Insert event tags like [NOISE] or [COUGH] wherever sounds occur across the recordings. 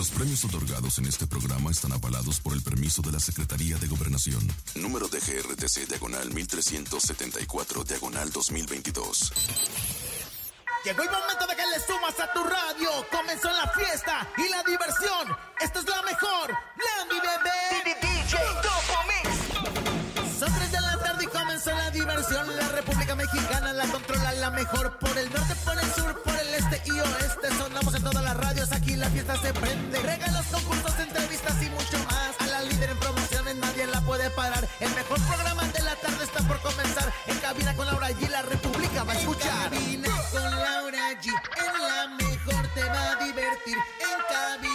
Los premios otorgados en este programa están avalados por el permiso de la Secretaría de Gobernación. Número de GRTC Diagonal 1374 Diagonal 2022. Llegó el momento de que le sumas a tu radio. Comenzó la fiesta y la diversión. Esta es la mejor. Landy Bebé. DJ Mix. Son tres de la tarde y comenzó la diversión. La República Mexicana la controla la mejor. Por el norte, por el sur, por y oeste. Sonamos en todas las radios. Aquí la fiesta se prende. Regalos, concursos, entrevistas y mucho más. A la líder en promociones nadie la puede parar. El mejor programa de la tarde está por comenzar. En cabina con Laura G. La República va a escuchar. En cabina con Laura G. En la mejor te va a divertir. En cabina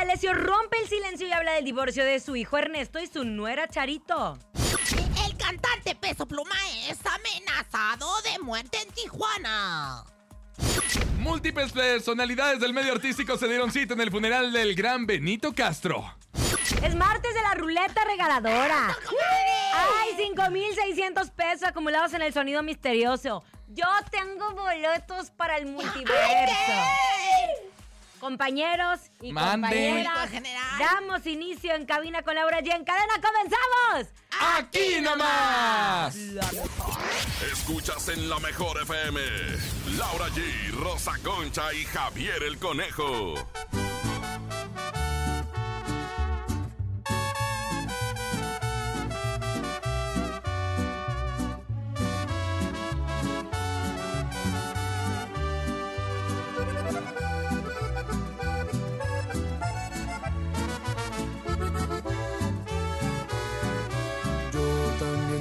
Lupita D'Alessio rompe el silencio y habla del divorcio de su hijo Ernesto y su nuera Charito. El cantante Peso Pluma es amenazado de muerte en Tijuana. Múltiples personalidades del medio artístico se dieron cita en el funeral del gran Benito Castro. Es martes de la ruleta regaladora. ¡Ay! 5,600 pesos acumulados en el sonido misterioso. Yo tengo boletos para el multiverso. Compañeros y Mande. compañeras, damos inicio en cabina con Laura G. En cadena comenzamos. ¡Aquí nomás! Escuchas en la mejor FM. Laura G, Rosa Concha y Javier el Conejo.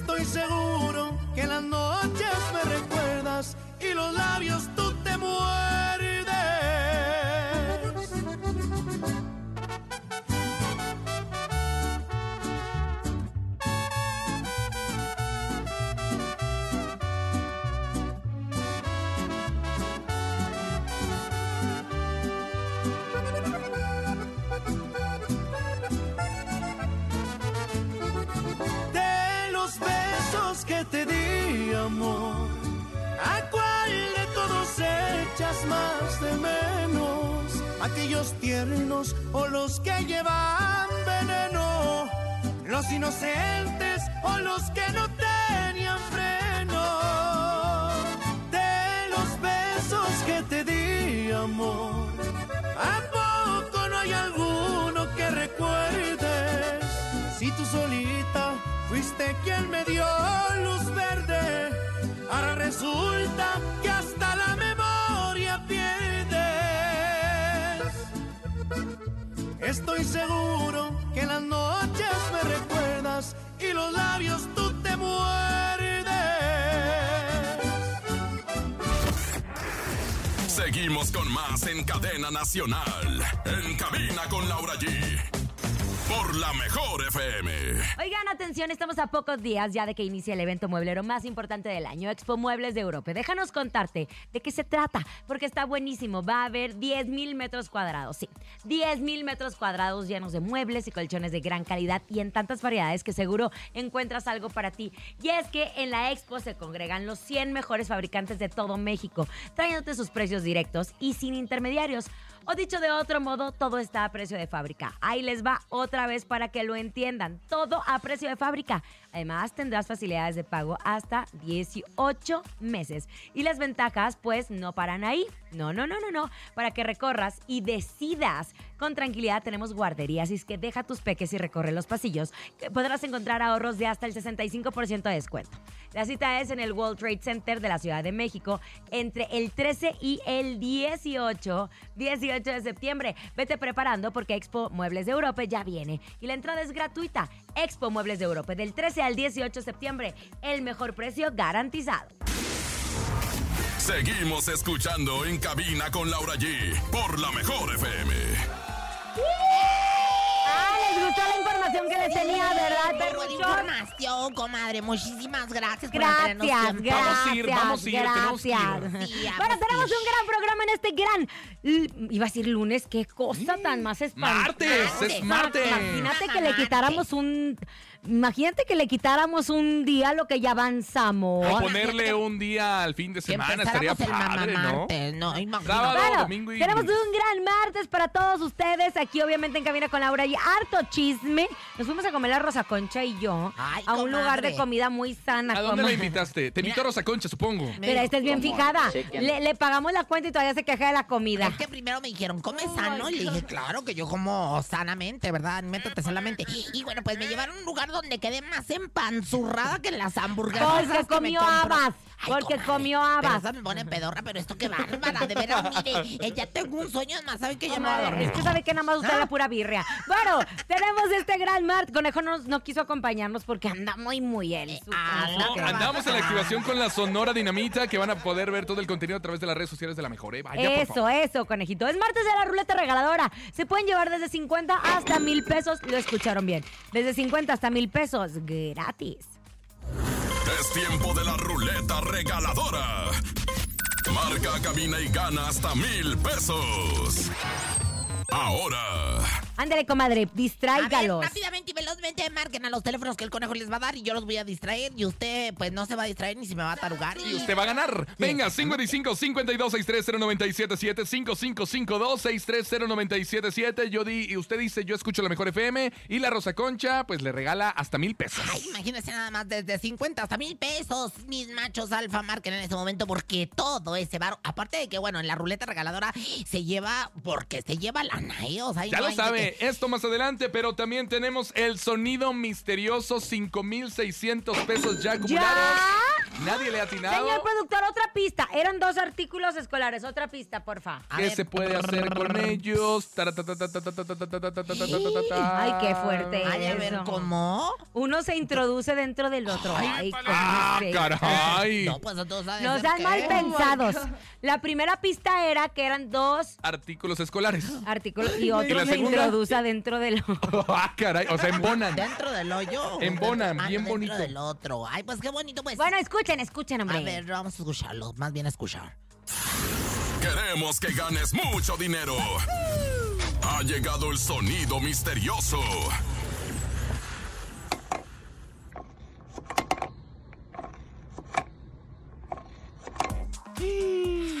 Estoy seguro que las noches me recuerdas y los labios más de menos? ¿Aquellos tiernos o los que llevan veneno? ¿Los inocentes o los que no tenían freno? De los besos que te di, amor. ¿A poco no hay alguno que recuerdes? Si tú solita fuiste quien me dio luz verde, ahora resulta que hasta Estoy seguro que las noches me recuerdas y los labios tú te muerdes. Seguimos con más en cadena nacional. En cabina con Laura G. por la mejor FM. Oigan, atención, estamos a pocos días ya de que inicie el evento mueblero más importante del año, Expo Muebles de Europa. Déjanos contarte de qué se trata, porque está buenísimo. Va a haber 10 mil metros cuadrados, sí. 10 mil metros cuadrados llenos de muebles y colchones de gran calidad y en tantas variedades que seguro encuentras algo para ti. Y es que en la Expo se congregan los 100 mejores fabricantes de todo México, trayéndote sus precios directos y sin intermediarios. O dicho de otro modo, todo está a precio de fábrica. Ahí les va otra vez para que lo entiendan. Todo a precio de fábrica. Además, tendrás facilidades de pago hasta 18 meses. Y las ventajas, pues, no paran ahí. No, no, no, no, no. Para que recorras y decidas con tranquilidad, tenemos guarderías. Es que deja tus peques y recorre los pasillos. que podrás encontrar ahorros de hasta el 65% de descuento. La cita es en el World Trade Center de la Ciudad de México entre el 13 y el 18, 18 de septiembre. Vete preparando porque Expo Muebles de Europa ya viene y la entrada es gratuita. Expo Muebles de Europa del 13 al 18 de septiembre. El mejor precio garantizado. Seguimos escuchando en cabina con Laura G por la mejor FM. Les gustó la información que les tenía, ¿verdad, perruchón? información, comadre. Muchísimas gracias por Gracias, gracias. Vamos a ir, vamos a ir, tenemos que ir. gracias. Sí, Bueno, tenemos un gran programa en este gran. Iba a decir lunes, qué cosa tan más espantosa. Martes, es martes. Imagínate que le quitáramos un. Imagínate que le quitáramos un día lo que ya avanzamos. O ponerle un día al fin de semana estaría padre, ¿no? ¿no? Imagínate. Sábado, Bueno, domingo y tenemos un gran martes para todos ustedes. Aquí, obviamente, en Cabina con Laura y harto chisme. Nos fuimos a comer la Rosa Concha y yo Ay, a un lugar de comida muy sana. ¿A dónde la invitaste? Te invitó Mira. Rosa Concha, supongo. Pero esta es bien fijada. Le, le pagamos la cuenta y todavía se queja de la comida. Es que primero me dijeron, come sano. Y le dije, claro que yo como sanamente, ¿verdad? Métete sanamente. Y bueno, pues me llevaron a un lugar donde quedé más empanzurrada que en las hamburguesas. Porque comió habas, Ay, porque comadre, comió Pero habas. esa me pone pedorra, pero esto qué bárbara. De veras, mire, eh, ya tengo un sueño más. ¿Sabe que yo me voy a Comadre, dormir? Es que sabe que nada más usted es la pura birria. Bueno, tenemos este gran martes. Conejo no, no quiso acompañarnos porque anda muy, muy él. su ah, no, Andamos en la activación con la Sonora Dinamita que van a poder ver todo el contenido a través de las redes sociales de la mejor. ¿eh? Vaya, por Eso, favor. eso, conejito. Es martes de la ruleta regaladora. Se pueden llevar desde 50 hasta mil pesos. Lo escucharon bien. Desde 50 hasta mil pesos gratis. Es tiempo de la ruleta regaladora. Marca, cabina y gana hasta mil pesos. Ahora, Ándale, comadre, A ver, distráigalos. rápidamente y velozmente marquen a los teléfonos que el conejo les va a dar y yo los voy a distraer y usted pues no se va a distraer ni se me va a tarugar. Y usted va a ganar. Venga, 55 52 630 977 5552 630 977 Yo di, y usted dice, yo escucho la mejor FM. Y la Rosa Concha, pues le regala hasta mil pesos. Ay, imagínense nada más desde 50 hasta mil pesos. Mis machos alfa marquen en ese momento porque todo ese bar, aparte de que bueno, en la ruleta regaladora se lleva, porque se lleva la ya lo sabe, esto más adelante, pero también tenemos el sonido misterioso 5600 pesos ya acumulados. ¿Ya? Nadie le ha atinado. Señor productor, otra pista. Eran dos artículos escolares, otra pista, porfa. A ¿Qué se puede hacer con ellos? Ay, qué fuerte. Ay, a ver, ¿cómo? Uno se introduce dentro del otro. Ay, Ay ah, caray. No, pues no saben No sean mal oh, pensados. La primera pista era que eran dos artículos escolares y ¿Y otro la se segunda? introduce dentro del [LAUGHS] otro. Ah, caray, o sea, embonan. Dentro del hoyo. [LAUGHS] Embonan, Ah, bien dentro bonito. del otro. Ay, pues qué bonito, pues. Bueno, escuchen, escuchen, hombre. a ver, vamos a escucharlo. Más bien a escuchar. queremos que ganes mucho dinero. Ha llegado el sonido misterioso.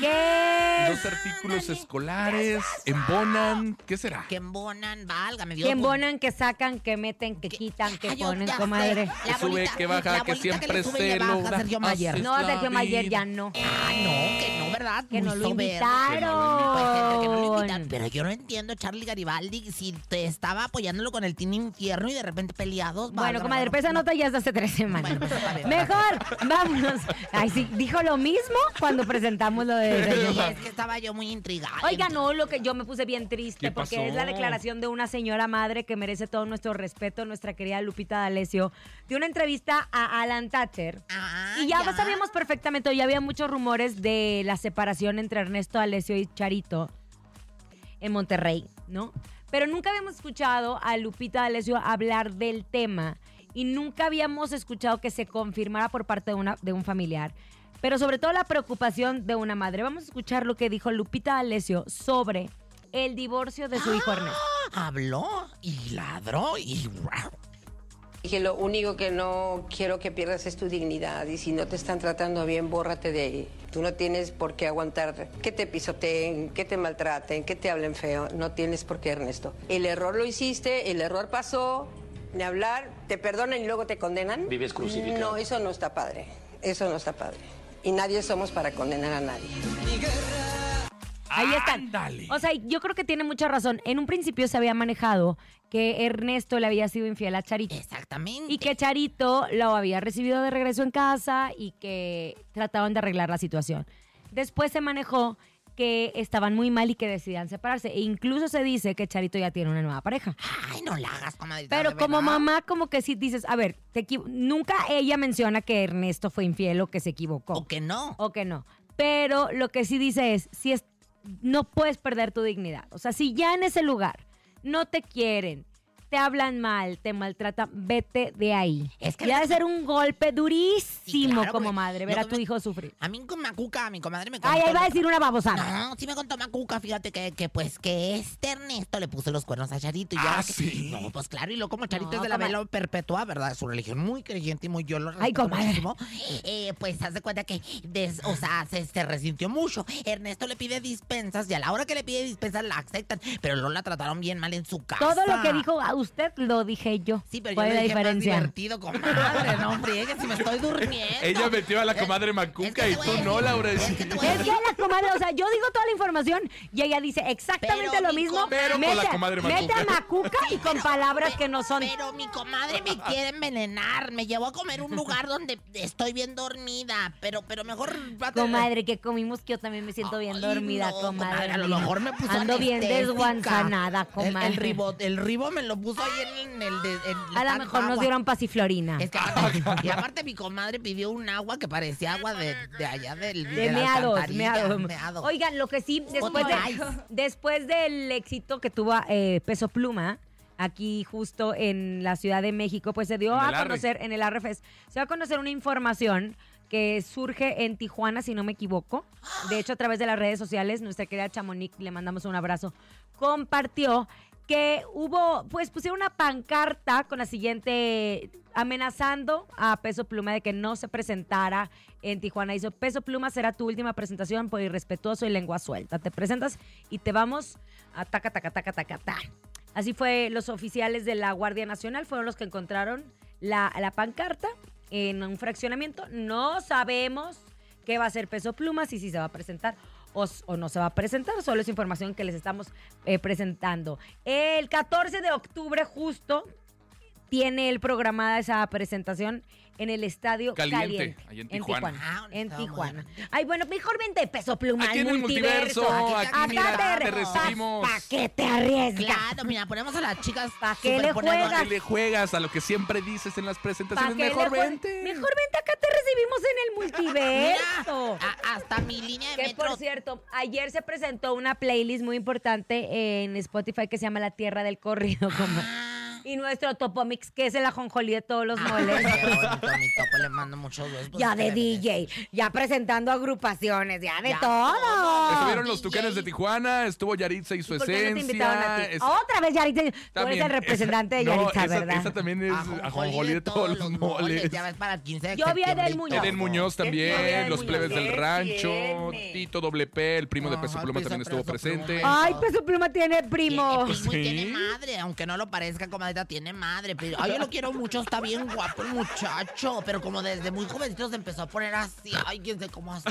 ¿Qué? Dos artículos escolares, embonan. ¿Qué será? Que embonan, válgame Dios. Que pues, embonan, que sacan, que meten, que quitan, que Ay, yo ponen, ya sé. comadre. La Que sube, bolita- que baja, la que bolita siempre le sube y se le baja, logra. Sergio Mayer. Así No, la Sergio Mayer vida. ya no. Ah, no, que no, ¿verdad? Que no Muy lo soberbio. invitaron. Pues, que no lo invitan. Pero yo no entiendo, Charlie Garibaldi, si te estaba apoyándolo con el Team Infierno y de repente peleados. Bueno, válgame, comadre, pues esa nota ya es de hace tres semanas. Bueno, pues, está bien. Mejor, vámonos. Ay, sí, dijo lo mismo cuando presentamos lo de. Es que estaba yo muy intrigada. Oiga, no, lo que yo me puse bien triste ¿Qué porque pasó? es la declaración de una señora madre que merece todo nuestro respeto, nuestra querida Lupita D'Alessio, de una entrevista a Alan Thatcher. Ah, Y ya, sabíamos perfectamente, ya había muchos rumores de la separación entre Ernesto D'Alessio y Charito en Monterrey, ¿no? pero nunca habíamos escuchado a Lupita D'Alessio hablar del tema y nunca habíamos escuchado que se confirmara por parte de, una, de un familiar. Pero sobre todo la preocupación de una madre. Vamos a escuchar lo que dijo Lupita D'Alessio sobre el divorcio de su hijo Ernesto. Habló y ladró y... Dije, lo único que no quiero que pierdas es tu dignidad y si no te están tratando bien, bórrate de ahí. Tú no tienes por qué aguantar que te pisoteen, que te maltraten, que te hablen feo. No tienes por qué, Ernesto. El error lo hiciste, el error pasó, de hablar, te perdonan y luego te condenan. Vives crucificado. No, eso no está padre. Eso no está padre. Y nadie somos para condenar a nadie. Ahí están. Ándale. O sea, yo creo que tiene mucha razón. En un principio se había manejado que Ernesto le había sido infiel a Charito. Exactamente. Y que Charito lo había recibido de regreso en casa y que trataban de arreglar la situación. Después se manejó que estaban muy mal y que decidían separarse. E incluso se dice que Charito ya tiene una nueva pareja. Ay, no la hagas. Pero como mamá, como que sí dices, a ver, te nunca ella menciona que Ernesto fue infiel o que se equivocó. O que no. O que no. Pero lo que sí dice es, si es, no puedes perder tu dignidad. O sea, si ya en ese lugar no te quieren, te hablan mal, te maltratan, vete de ahí. Es que ya no- de ser un golpe durísimo Sí, claro, como porque madre, ver a tu me- hijo sufrir. A mí con Macuca, mi comadre me contó... Ay, ahí va a decir una babosada. No, sí me contó Macuca, fíjate que, que pues que este Ernesto le puso los cuernos a Charito. Y yo Ah, que- ¿sí? No, pues claro, y luego como Charito No, es de la vela perpetua, ¿verdad? Su religión muy creyente y muy yo lo Ay, respeto comadre. muchísimo. Eh, pues hace cuenta que, des- o sea, se, se resintió mucho. Ernesto le pide dispensas y a la hora que le pide dispensas la aceptan, pero luego la trataron bien mal en su casa. Todo lo que dijo usted lo dije yo. Sí, pero ¿Cuál yo es la dije más diferencia? divertido, comadre. No, friegue, si me estoy durmiendo. Ella metió a la comadre es Macuca que y tú no, Laura. es que la comadre, o sea, yo digo toda la información y ella dice exactamente Pero lo mi mismo. comadre- Pero con la comadre mete a Macuca y con palabras que no son. Pero mi comadre me quiere envenenar. Me llevó a comer un lugar donde estoy bien dormida. Pero, pero mejor. Comadre, que comimos que yo también me siento bien Ay, dormida, no, comadre. A lo mejor me puso Ando bien desguanzanada, El- comadre. El, ribo, el ribo me lo puso ahí en el. de- en A lo mejor nos dieron pasiflorina. Es que aparte, y aparte mi comadre pidió un agua que parecía agua de, de allá del. De de meados, alcantarilla, meados. meados. Oigan, lo que sí, después, después del éxito que tuvo eh, Peso Pluma, aquí justo en la Ciudad de México, pues se dio a Arre. conocer, en el Arrefes, se dio a conocer una información que surge en Tijuana, si no me equivoco. De hecho, a través de las redes sociales, nuestra querida Chamonix, le mandamos un abrazo, compartió que hubo, pues pusieron una pancarta con la siguiente, amenazando a Peso Pluma de que no se presentara en Tijuana. Hizo, Peso Pluma será tu última presentación por irrespetuoso y lengua suelta. Te presentas y te vamos a taca, taca, taca, taca, ta. Así fue, los oficiales de la Guardia Nacional fueron los que encontraron la, la pancarta en un fraccionamiento. No sabemos qué va a hacer Peso Pluma, si, si se va a presentar o, no se va a presentar. Solo es información que les estamos eh, presentando. El 14 de octubre justo tiene él programada esa presentación en el Estadio Caliente, Caliente. ahí en Tijuana. Ah, En estaba muy Tijuana. Ay, bueno, mejor vente Peso Pluma Aquí en el multiverso, aquí, Acá mira, te re- recibimos. ¿Pa' qué te arriesgas? Claro, mira, ponemos a las chicas. ¿Pa' qué le juegas? ¿Qué le juegas a lo que siempre dices en las ¿Pa' presentaciones? Mejor vente. Mejor vente, acá te recibimos en el multiverso. [LAUGHS] A- hasta mi línea de Que metro. por cierto, ayer se presentó una playlist muy importante en Spotify que se llama La Tierra del Corrido. Como, Ah. [LAUGHS] y nuestro Topomix, que es el ajonjolí de todos los Ah, moles. qué bonito, mi topo, le mando muchos besos. Ya de Pues, DJ, ya presentando agrupaciones, ya de Ya todo. todo. Estuvieron los tucanes de Tijuana, estuvo Yaritza y su ¿Por qué no te invitaron a esencia. ti? es- Otra vez Yaritza. Tú eres también, el representante de esa- [LAUGHS] no, Yaritza, esa- ¿verdad? Esa también es Ajonjolí ajonjolí de todos los moles. Ya ves para el 15 de Yo vi a Edel septiembre y Muñoz. Eden Muñoz ¿Qué tiene también, los Muñoz? plebes del ¿Qué rancho? Tito Doble P, el primo de Ajá, Peso Pluma Peso también estuvo Pluma. presente. Ay, Peso Pluma tiene primo. Tiene primo y Sí. tiene madre, aunque no lo parezca, comadita, tiene madre. Pero, ay, yo lo quiero mucho, está bien guapo el muchacho. Pero como desde muy jovencito se empezó a poner así. Ay, quién sé cómo [LAUGHS] así.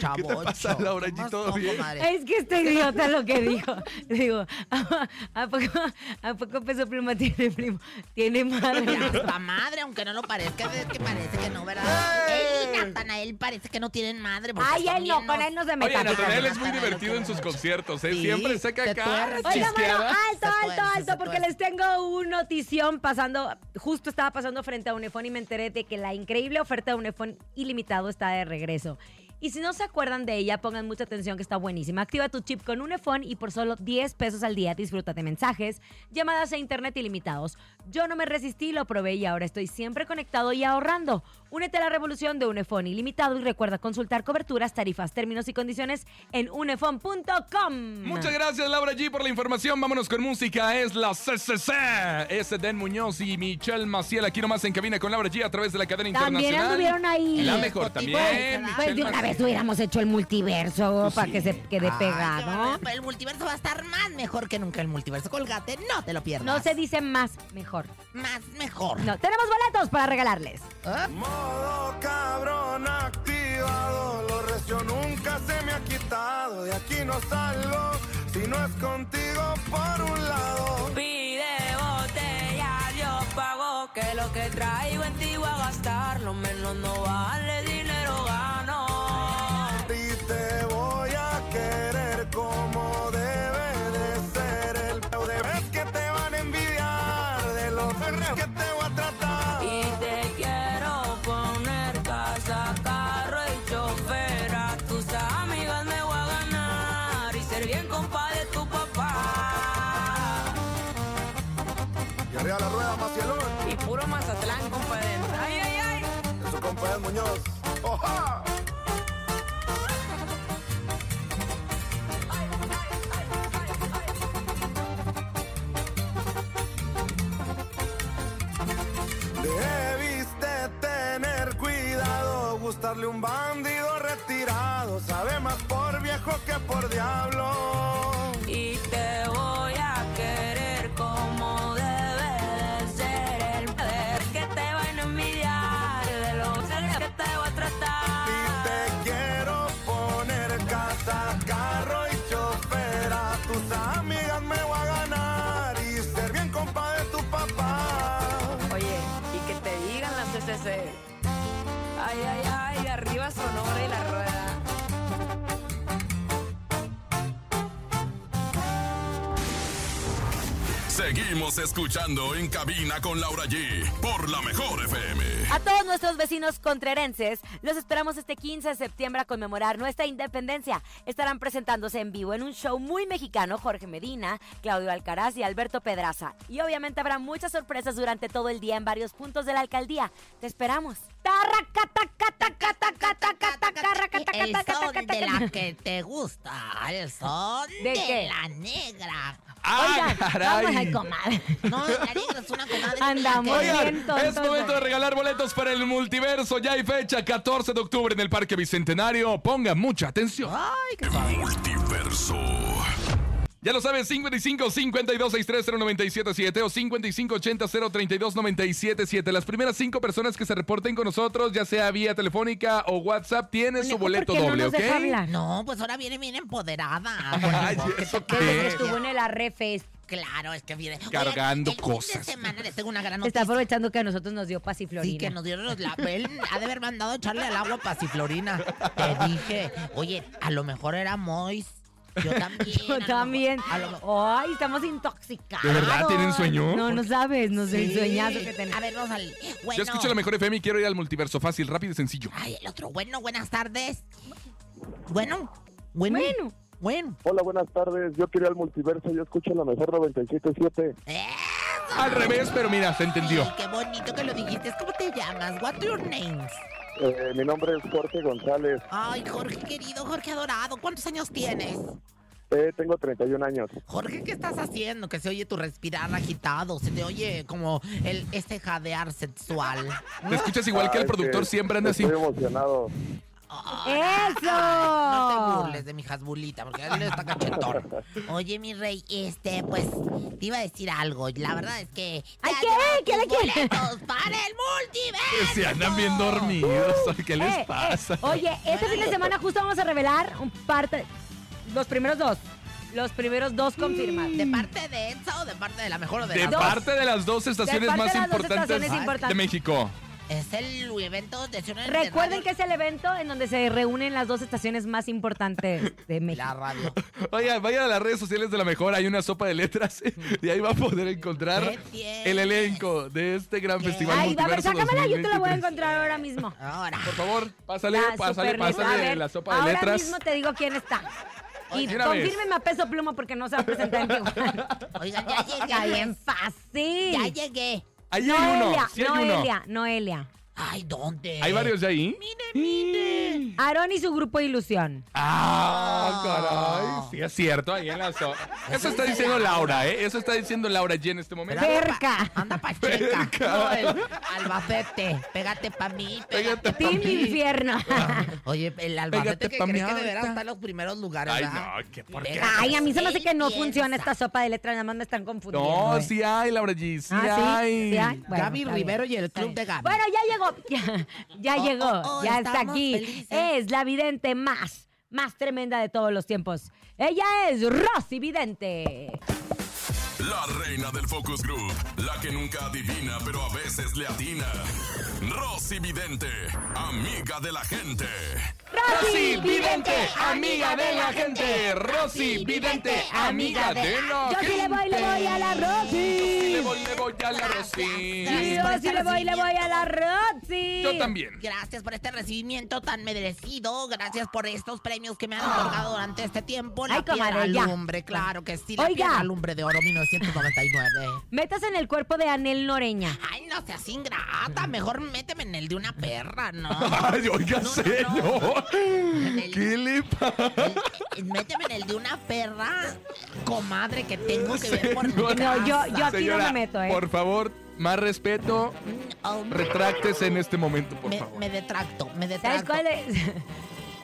Chavo, pasa, Laura? ¿Y todo bien? Es que este idiota lo que dijo. [LAUGHS] Digo, ¿a, poco, ¿a poco Peso Pluma tiene primo? Tiene madre. Hasta madre, aunque no lo parezca, es que parece que no, ¿verdad? Él y Natanael parece que no tienen madre. Ay, él no, con él no se Oye, meta. Natanael es muy divertido en sus conciertos, ¿eh? Sí, Siempre saca acá alto, alto, alto, porque les tengo un notición pasando, justo estaba pasando frente a Unifón y me enteré de que la increíble oferta de Unifón ilimitado está de regreso. Y si no se acuerdan de ella, pongan mucha atención que está buenísima. Activa tu chip con Unifón y por solo 10 pesos al día disfruta de mensajes, llamadas e internet ilimitados. Yo no me resistí, lo probé y ahora estoy siempre conectado y ahorrando. Únete a la revolución de Unifón ilimitado y recuerda consultar coberturas, tarifas, términos y condiciones en unifón.com. Muchas gracias, Laura G, por la información. Vámonos con música. Es la CCC. Es Den Muñoz y Michelle Maciel aquí nomás en cabina con Laura G a través de la cadena También internacional. anduvieron ahí. La mejor también. Pues Michelle Maciel. Vez hubiéramos hecho el multiverso Pues para sí. que se quede qué pegado. El multiverso va a estar más mejor que nunca. El multiverso, colgate, no te lo pierdas. No se dice más, mejor. Más mejor. No, tenemos boletos para regalarles. ¿Ah? Modo cabrón activado, lo recio nunca se me ha quitado. De aquí no salgo si no es contigo por un lado. Pide botella, yo pago que lo que traigo en ti voy a gastar, lo menos no vale dinero Muñoz. ¡Oja! Debiste tener cuidado, gustarle un bandido retirado, sabe más Seguimos escuchando en cabina con Laura G por la mejor FM. A todos nuestros vecinos contrerenses, los esperamos este 15 de septiembre a conmemorar nuestra independencia. Estarán presentándose en vivo en un show muy mexicano Jorge Medina, Claudio Alcaraz y Alberto Pedraza. Y obviamente habrá muchas sorpresas durante todo el día en varios puntos de la alcaldía. Te esperamos. El son de la que te gusta. El son ¿De la negra. ¡Ah, Oigan, caray! vamos a comadre. No, la negra es una comadre. Andamos bien es momento de regalar boletos para el multiverso. Ya hay fecha, 14 de octubre en el Parque Bicentenario. Ponga mucha atención. Ay, qué suave. Multiverso. Ya lo sabes, 55 52 63 0977 o 55 80 032 977. Las primeras cinco personas que se reporten con nosotros, ya sea vía telefónica o WhatsApp, tienen su boleto ¿por qué doble, no nos ¿ok? deja hablar? No, pues ahora viene bien empoderada. [LAUGHS] Ay, ¿eso que qué? estuvo en el Arrefes. Claro, es que viene. Oigan, Cargando el fin cosas. de semana les tengo una gran Está noticia. aprovechando que a nosotros nos dio pasiflorina. Sí, que nos dieron los la Él ha de haber mandado echarle al agua pasiflorina. Te dije, oye, a lo mejor era Mois. Yo también. [LAUGHS] a Yo lo también. mejor- a lo mejor- Ay, estamos intoxicados. ¿De verdad tienen sueño? No, no sabes, no sé el sueñazo que tenemos. A ver, vamos al. Bueno. Yo escucho la mejor FM y quiero ir al multiverso fácil, rápido y sencillo. Ay, el otro. Bueno, buenas tardes. Bueno, bueno. Bueno. Bueno. Hola, buenas tardes. Yo quería el multiverso. Yo escucho la mejor 97.7. ¡Eso! Al revés, pero mira, se entendió. Ay, qué bonito que lo dijiste. ¿Cómo te llamas? What's your names? Eh, mi nombre es Jorge González. Ay, Jorge querido, Jorge adorado. ¿Cuántos años tienes? Eh, tengo 31 años. Jorge, ¿qué estás haciendo? Que se oye tu respirar agitado. Se te oye como el este jadear sexual. Te escuchas igual que Ah, el es productor siempre anda así. Estoy emocionado. ¡Eso! No te burles de mi jasbulita, porque él está cachetón. [LAUGHS] Oye, mi rey, este, pues, te iba a decir algo. La verdad es que... Ay, ¿qué? ¿Qué le tus quiere? boletos para el multiverso! Se andan bien dormidos. ¿Qué les Eh, eh, pasa? oye, este fin de semana justo vamos a revelar un parte. Los primeros dos. Los primeros dos confirmados. ¿De parte de Enza o de parte de la mejor o de, De la dos. parte de las dos estaciones parte más de las dos importantes estaciones importantes. de México. Es el evento de Ciudad de Recuerden Radio- que es el evento en donde se reúnen las dos estaciones más importantes de México. La radio. [LAUGHS] Oigan, vayan a las redes sociales de la mejor, hay una sopa de letras [LAUGHS] y ahí va a poder encontrar el elenco de este gran ¿Qué? festival. Ay, a ver, sácamela, yo te la voy a 2023. encontrar ahora mismo. Ahora. Por favor, pásale, La pásale, super letra. A pásale ver, la sopa de ahora letras. mismo te digo quién está. Y De confírmeme a peso pluma porque no se va a presentar en vivo. [LAUGHS] Oigan, ya llegué. Está bien fácil. Ya llegué. Ahí hay uno, Noelia, sí hay uno. Noelia, Noelia. Ay, ¿dónde? ¿Hay varios de ahí? Mire, mire. Aarón y su grupo Ilusión. Ah, caray. Sí, es cierto, ahí en la so- [LAUGHS] Eso está diciendo Laura, ¿eh? Eso está diciendo Laura G en este momento. Cerca. Anda pacheca. No, el Albacete. Pégate pa' mí. Pégate Pégate, pa' Team mí. Infierno. [LAUGHS] Oye, el Albacete Pégate que pa' crees mi que deberá estar en los primeros lugares, Ay, ¿verdad? no, qué por qué. Ay, a mí se me hace que no Piensa. funciona esta sopa de letras, nada más me están confundiendo. No, ¿eh? sí hay, Laura G, sí Ah, ¿sí? hay. ¿Sí hay? Bueno, Gaby Rivero y el club de Gaby. Bueno, ya llegó. Ya, [LAUGHS] ya Oh, llegó. oh, oh, ya está aquí. felices. Es la vidente más, más tremenda de todos los tiempos. Ella es Rosy Vidente. La reina del Focus Group. La que nunca adivina, pero a veces le atina. Rosy Vidente. Amiga de la gente. Rosy Vidente, amiga de la gente. Rosy Vidente, amiga de la Yo gente. sí le voy, le voy a la Rosy. Le voy, le voy a la Rosy. Yo sí le voy, le voy a la Rosy. Yo también. Gracias por este recibimiento tan merecido. Gracias por estos premios que me han otorgado durante este tiempo. La Ay, comadre, ya. lumbre, claro que sí. La Oiga. piedra lumbre de oro 1999. Metas en el cuerpo de Anel Noreña. Ay, no seas ingrata. Mejor méteme en el de una perra, ¿no? [LAUGHS] Ay, oiga, No, no, señor. En el- ¿Qué le pasa? el- méteme en el de una perra, comadre, que tengo que ver por mi Señora. No, yo- yo casa. aquí no me meto, ¿eh? Por favor, más respeto. Oh, Retráctese en este momento, por me, favor. me detracto, me ¿Sabes detracto. cuál es?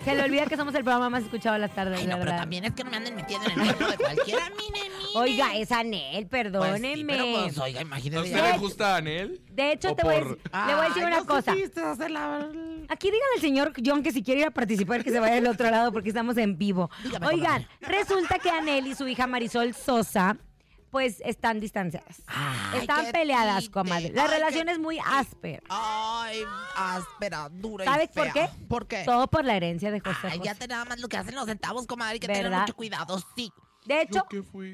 Se le olvida que somos el programa más escuchado de las tardes, Ay, la no, pero verdad. también es que no me anden metiendo en el cuerpo de cualquiera. Mire, mire. Oiga, es Anel, Pues sí, perdóneme. pero pues, oiga, ¿A imagínese. usted le gusta Anel? De hecho, ¿O te voy, a, por- dec- le voy a decir Ay, una no cosa. supiste hacer la- Aquí dígale al señor John que si quiere ir a participar, que se vaya al otro lado porque estamos en vivo. Dígame, Oigan, resulta que Anel y su hija Marisol Sosa, pues están distanciadas. Ay, están peleadas, comadre. La Ay, relación qué es muy áspera. Ay, áspera, dura y ¿Sabes por qué? ¿Por qué? Todo por la herencia de José Ay, José. ya te nada más lo que hacen los centavos, comadre, hay que tener mucho cuidado, sí. De hecho,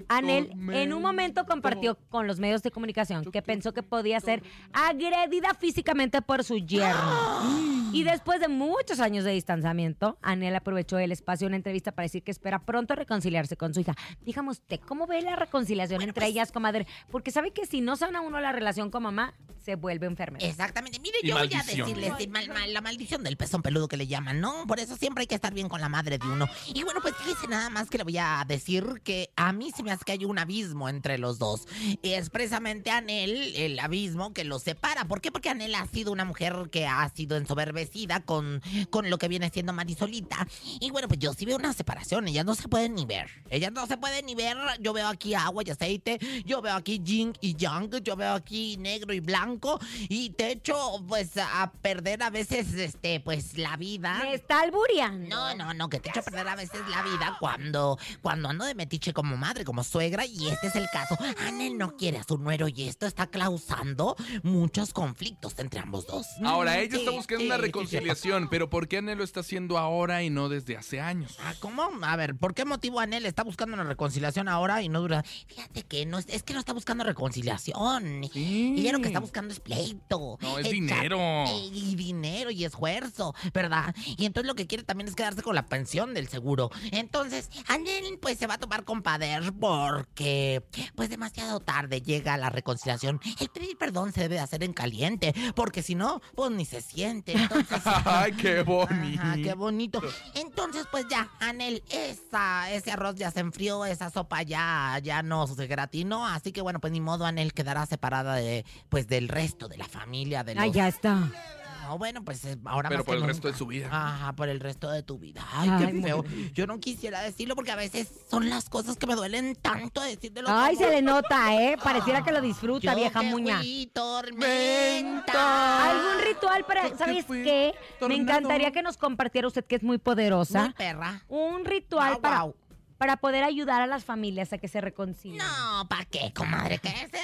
Anel en un momento compartió con los medios de comunicación que pensó que podía ser agredida físicamente por su yerno. [GASPS] Y después de muchos años de distanciamiento, Anel aprovechó el espacio en una entrevista para decir que espera pronto reconciliarse con su hija. Dígame usted, ¿cómo ve la reconciliación entre pues ellas, comadre? Porque sabe que si no sana uno la relación con mamá, se vuelve enferma. Exactamente. Mire, Y yo voy a decirles de mal- mal- la maldición del pezón peludo que le llaman, ¿no? Por eso siempre hay que estar bien con la madre de uno. Y bueno, pues fíjese nada más que le voy a decir que a mí se me hace que hay un abismo entre los dos. Y es precisamente Anel el abismo que los separa. ¿Por qué? Porque Anel ha sido una mujer que ha sido ensoberbecida con, con lo que viene siendo Marisolita. Y bueno, pues yo sí veo una separación. Ellas no se pueden ni ver. Ellas no se pueden ni ver. Yo veo aquí agua y aceite. Yo veo aquí yin y yang. Yo veo aquí negro y blanco. Y te echo, pues, a perder a veces, este, pues, la vida. Me está albureando. No, no, no, que te echo a perder a veces la vida cuando, cuando ando de metiche como madre, como suegra, y este es el caso. Anel no quiere a su nuero y esto está causando muchos conflictos entre ambos dos. Ahora, ella está buscando una reconciliación, pero ¿por qué Anel lo está haciendo ahora y no desde hace años? Ah, ¿cómo? A ver, ¿por qué motivo Anel está buscando una reconciliación ahora y no dura? Fíjate que no es, es que no está buscando reconciliación. Sí. Ella lo que está buscando es pleito. No, es dinero. Y dinero y esfuerzo, ¿verdad? Y entonces lo que quiere también es quedarse con la pensión del seguro. Entonces, Anel pues se va a tomar con Pader porque pues demasiado tarde llega la reconciliación. El pedir perdón se debe de hacer en caliente, porque si no, pues ni se siente. Entonces, [LAUGHS] Ay, qué bonito. Ajá, qué bonito. Entonces, pues ya, Anel, esa, ese arroz ya se enfrió, esa sopa ya, ya no se gratinó. Así que bueno, pues ni modo, Anel quedará separada de, pues, del resto de la familia. De los... Ay, ya está. No, bueno, pues eh, ahora Pero más por que el resto de su vida. Ajá, por el resto de tu vida. Ay, Ay, qué feo. Yo no quisiera decirlo porque a veces son las cosas que me duelen tanto decir de los Ay, se le nota, ¿eh? [LAUGHS] Pareciera que lo disfruta, Yo vieja que muña. fui tormenta. ¿Algún ritual para, Yo ¿sabes qué? Me encantaría que nos compartiera usted que es muy poderosa. Muy perra. Un ritual para, guau. Para poder ayudar a las familias a que se reconcilien. No, ¿para qué, comadre? Que se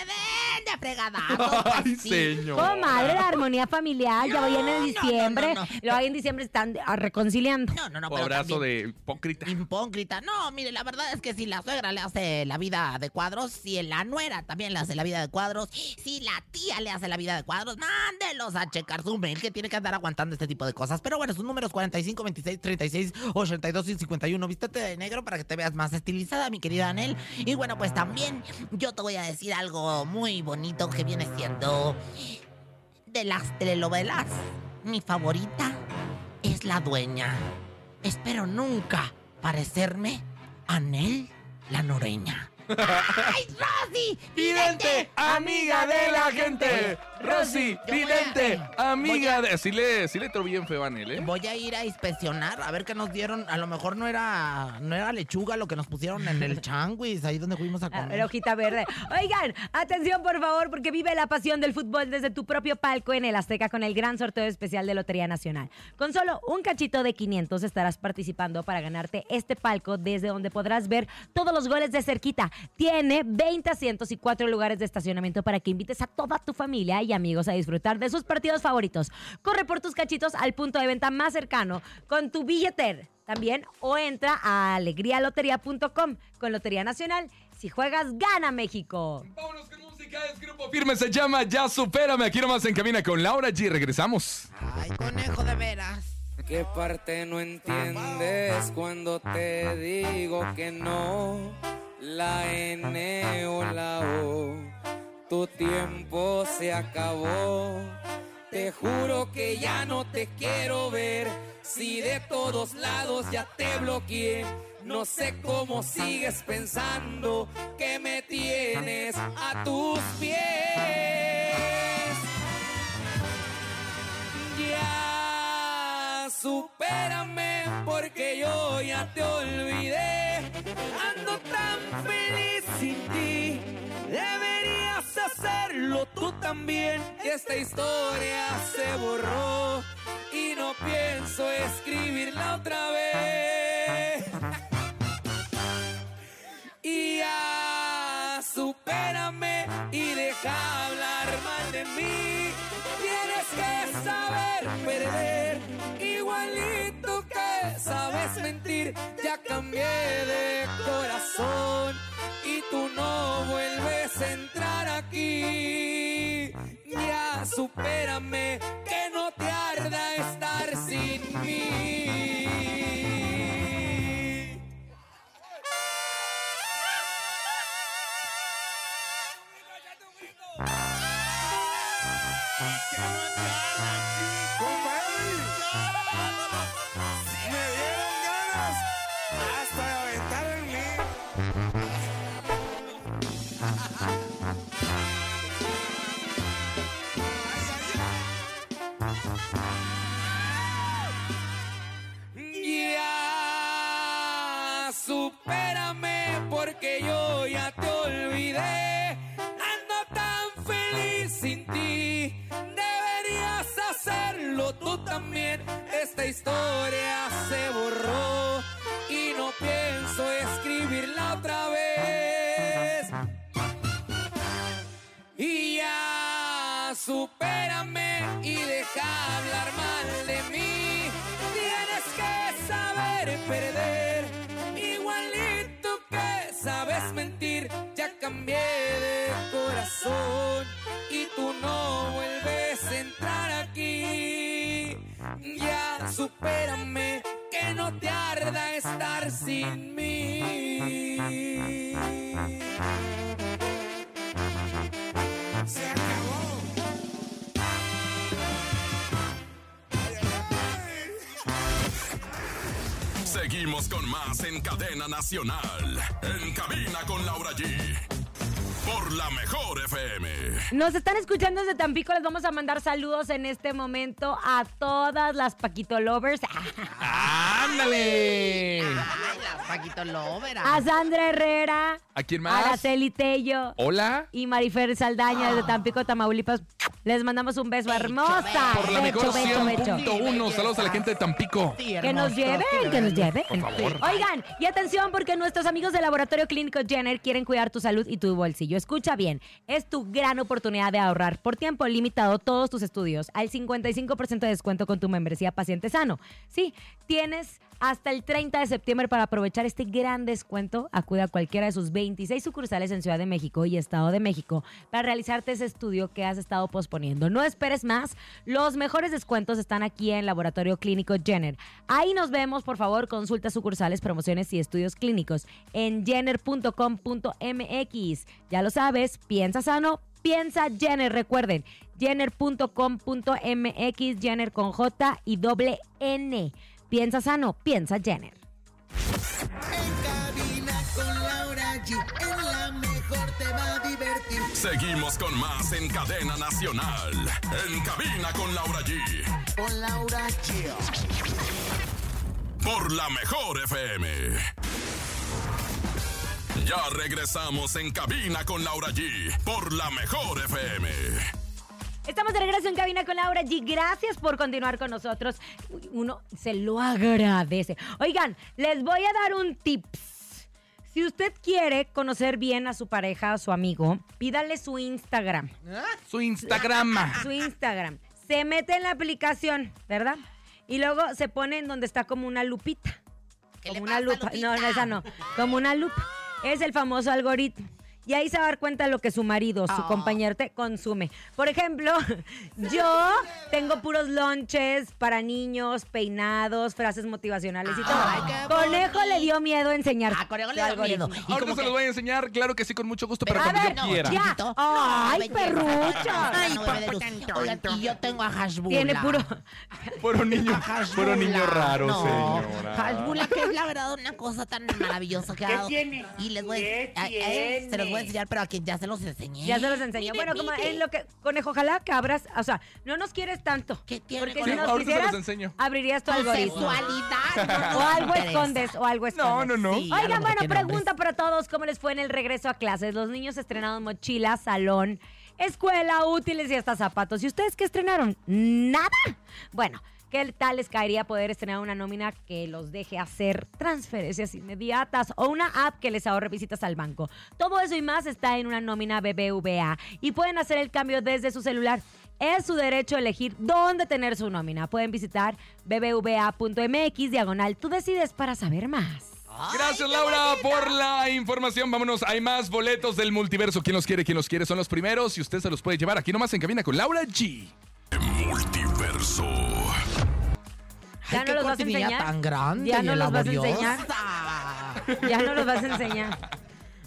de fregadazos. [LAUGHS] pues Ay, sí. señor. Comadre, la armonía familiar, ya vayan en no, diciembre. no, no. Luego ahí en diciembre están ah, reconciliando. No, no, no, Abrazo de hipócrita. Hipócrita. No, mire, la verdad es que si la suegra le hace la vida de cuadros, si la nuera también le hace la vida de cuadros, si la tía le hace la vida de cuadros, mándelos a checar su mail que tiene que andar aguantando este tipo de cosas. Pero bueno, sus números 45, 26, 36, 82 y 51. Vístete de negro para que te veas más estilizada, mi querida Anel. Y bueno, pues también yo te voy a decir algo muy bonito que viene siendo de las telenovelas. Mi favorita es la dueña. Espero nunca parecerme a Nel la Noreña. ¡Ay, Rosy! Vidente, amiga de la gente. Rosy, vidente, amiga voy a- de. Sí le, sí le entró bien feo a Anel, ¿eh? Voy a ir a inspeccionar a ver qué nos dieron. A lo mejor no era, no era lechuga lo que nos pusieron en el [LAUGHS] changuis, ahí donde fuimos a A comer. ver, hojita verde. Oigan, atención por favor, porque vive la pasión del fútbol desde tu propio palco en el Azteca con el gran sorteo especial de Lotería Nacional. Con solo un cachito de 500 estarás participando para ganarte este palco desde donde podrás ver todos los goles de cerquita. Tiene 20 asientos y 4 lugares de estacionamiento para que invites a toda tu familia y amigos a disfrutar de sus partidos favoritos. Corre por tus cachitos al punto de venta más cercano con tu billeter también o entra a alegrialotería.com con Lotería Nacional. Si juegas, gana México. Vámonos con música, es Grupo Firme, se llama Ya Supérame. Aquí nomás en Cabina con Laura G. Regresamos. Ay, conejo de veras. ¿Qué parte no entiendes cuando te digo que no? La N o la O, tu tiempo se acabó. Te juro que ya no te quiero ver. Si de todos lados ya te bloqueé, no sé cómo sigues pensando que me tienes a tus pies. Ya supérame porque yo ya te olvidé. También. Esta historia se borró y no pienso escribirla otra vez. Y ya supérame y deja hablar mal de mí. Tienes que saber perder, igualito que sabes mentir. Ya cambié de corazón y tú no vuelves a entrar aquí. Supérame, Esta historia se borró y no pienso escribirla otra vez. Y ya supérame y deja hablar mal de mí. Tienes que saber perder, igualito que sabes mentir. Ya cambié de corazón y tú no sin mí. Se acabó. Seguimos con más en Cadena Nacional. En Cabina con Laura G. Por la mejor FM. Nos están escuchando desde Tampico. Les vamos a mandar saludos en este momento a todas las Paquito Lovers. ¡Ándale! [LAUGHS] Ay, la Paquito Lovera. A Sandra Herrera, ¿A quién más? Araceli Tello Hola. y Marifer Saldaña desde Tampico, Tamaulipas. Les mandamos un beso hermosa. Por la mejor Beso, beso, beso. 100.1. Saludos a la gente de Tampico. Que nos lleven, que nos lleven. Por favor. Oigan, y atención porque nuestros amigos del Laboratorio Clínico Jenner quieren cuidar tu salud y tu bolsillo. Escucha bien, es tu gran oportunidad de ahorrar por tiempo limitado todos tus estudios al 55% de descuento con tu membresía Paciente Sano. Sí, tienes hasta el 30 de septiembre para aprovechar este gran descuento. Acude a cualquiera de sus 26 sucursales en Ciudad de México y Estado de México para realizarte ese estudio que has estado posponiendo. No esperes más. Los mejores descuentos están aquí en Laboratorio Clínico Jenner. Ahí nos vemos, por favor, consulta sucursales, promociones y estudios clínicos en jenner.com.mx. Ya lo sabes, piensa sano, piensa Jenner. Recuerden, jenner.com.mx, Jenner con J y doble N. Piensa sano, piensa Jenner. En cabina con Laura G. En la mejor te va a divertir. Seguimos con más en cadena nacional. En cabina con Laura G. Con Laura G. Por la mejor FM. Ya regresamos en cabina con Laura G. Por la mejor FM. Estamos de regreso en cabina con Laura G. Gracias por continuar con nosotros. Uno se lo agradece. Oigan, les voy a dar un tips. Si usted quiere conocer bien a su pareja, a su amigo, pídale su Instagram. Su Instagram. Su Instagram. Se mete en la aplicación, ¿verdad? Y luego se pone en donde está como una lupita. ¿Qué le Como una lupa. No, Lupita? no, esa no. Como una lupa. Es el famoso algoritmo. Y ahí se va a dar cuenta de lo que su marido, su Ah. compañero te consume. Por ejemplo, [LAUGHS] yo tengo puros lonches para niños, peinados, frases motivacionales y todo. Ay, qué Conejo le dio miedo enseñar. Ah, Conejo le dio miedo. Y Ahorita se que- los voy a enseñar, claro que sí, con mucho gusto, pero A cuando ver, yo no, quiera. ya. Ay, perrucha. Ay, y yo tengo a Hashbula. Tiene puro. [LAUGHS] Puro niño, puro niño raro, no, señora. Hashbula, que es la verdad una cosa tan maravillosa que ha dado. tiene? Y les voy a, ¿Qué a- a se los voy a tiene? enseñar, pero a quien ya se los enseñé. Ya se los enseñó. Mire, Bueno, como es lo que. Conejo, ojalá que abras. O sea, no nos quieres tanto. ¿Qué tiene, Porque si nos ahorita se los enseño. abrirías tu algoritmo. sexualidad. no O algo escondes, o algo escondes. no, no. Sí, Oigan, bueno, pregunta para todos, ¿cómo les fue en el regreso a clases? Los niños estrenaron mochila, salón, escuela, útiles y hasta zapatos. ¿Y ustedes qué estrenaron? ¿Nada? Bueno, ¿qué tal les caería poder estrenar una nómina que los deje hacer transferencias inmediatas o una app que les ahorre visitas al banco? Todo eso y más está en una nómina BBVA y pueden hacer el cambio desde su celular. Es su derecho elegir dónde tener su nómina. Pueden visitar bbva.mx diagonal. Tú decides para saber más. Gracias, Laura, por la información. Vámonos, hay más boletos del multiverso. ¿Quién los quiere? ¿Quién los quiere? Son los primeros y usted se los puede llevar aquí nomás en cabina con Laura G. Multiverso. ¿Ya Ay, no los vas a enseñar? tan grande ¿Ya y no los vas a enseñar? Ya no los vas a enseñar.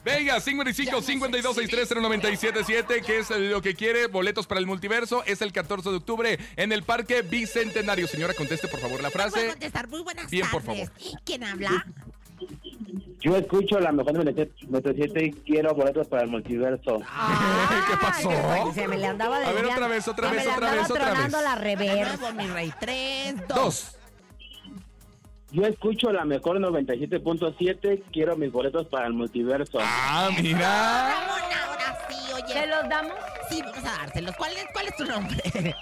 Venga, 55 52 63 09777, que es lo que quiere, boletos para el multiverso. Es el 14 de octubre en el Parque Bicentenario. Señora, conteste por favor la Voy a frase. contestar. Muy buenas Bien, por tardes. ¿Quién habla? Yo escucho la mejor 97 y quiero boletos para el multiverso. ¿Qué pasó? Se me le andaba A ver, otra vez, otra vez, otra vez, otra vez. la reversa. nuevo, mi rey. Tres, dos. Dos. Yo escucho la mejor 97.7, quiero mis boletos para el multiverso. Ah, mira. Ramón, ahora sí, oye. ¿Se los damos? Sí, vamos a dárselos. ¿Cuál es, cuál es tu nombre?